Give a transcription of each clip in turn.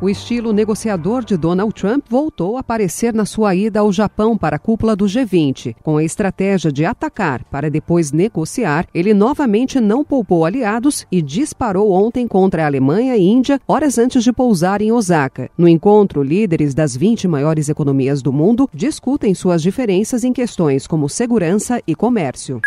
O estilo negociador de Donald Trump voltou a aparecer na sua ida ao Japão para a cúpula do G20. Com a estratégia de atacar para depois negociar, ele novamente não poupou aliados e disparou ontem contra a Alemanha e Índia horas antes de pousar em Osaka. No encontro, líderes das 20 maiores economias do mundo discutem suas diferenças em questões como segurança e comércio.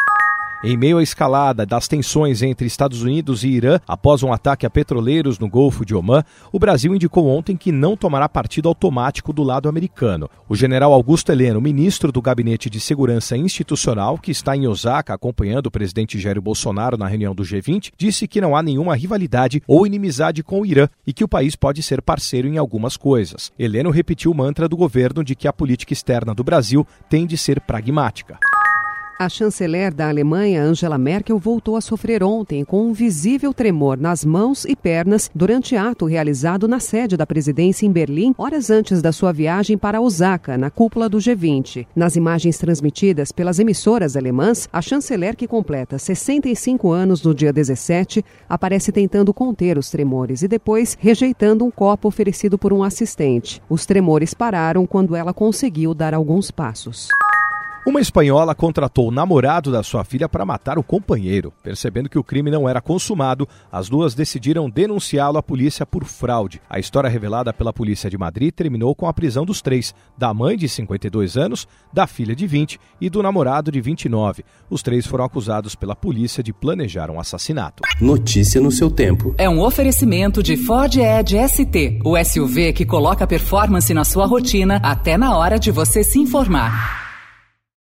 Em meio à escalada das tensões entre Estados Unidos e Irã após um ataque a petroleiros no Golfo de Omã, o Brasil indicou ontem que não tomará partido automático do lado americano. O general Augusto Heleno, ministro do Gabinete de Segurança Institucional, que está em Osaka acompanhando o presidente Jair Bolsonaro na reunião do G20, disse que não há nenhuma rivalidade ou inimizade com o Irã e que o país pode ser parceiro em algumas coisas. Heleno repetiu o mantra do governo de que a política externa do Brasil tem de ser pragmática. A chanceler da Alemanha, Angela Merkel, voltou a sofrer ontem com um visível tremor nas mãos e pernas durante ato realizado na sede da presidência em Berlim, horas antes da sua viagem para Osaka, na cúpula do G20. Nas imagens transmitidas pelas emissoras alemãs, a chanceler, que completa 65 anos no dia 17, aparece tentando conter os tremores e depois rejeitando um copo oferecido por um assistente. Os tremores pararam quando ela conseguiu dar alguns passos. Uma espanhola contratou o namorado da sua filha para matar o companheiro. Percebendo que o crime não era consumado, as duas decidiram denunciá-lo à polícia por fraude. A história revelada pela polícia de Madrid terminou com a prisão dos três: da mãe de 52 anos, da filha de 20 e do namorado de 29. Os três foram acusados pela polícia de planejar um assassinato. Notícia no seu tempo. É um oferecimento de Ford Edge ST, o SUV que coloca performance na sua rotina até na hora de você se informar.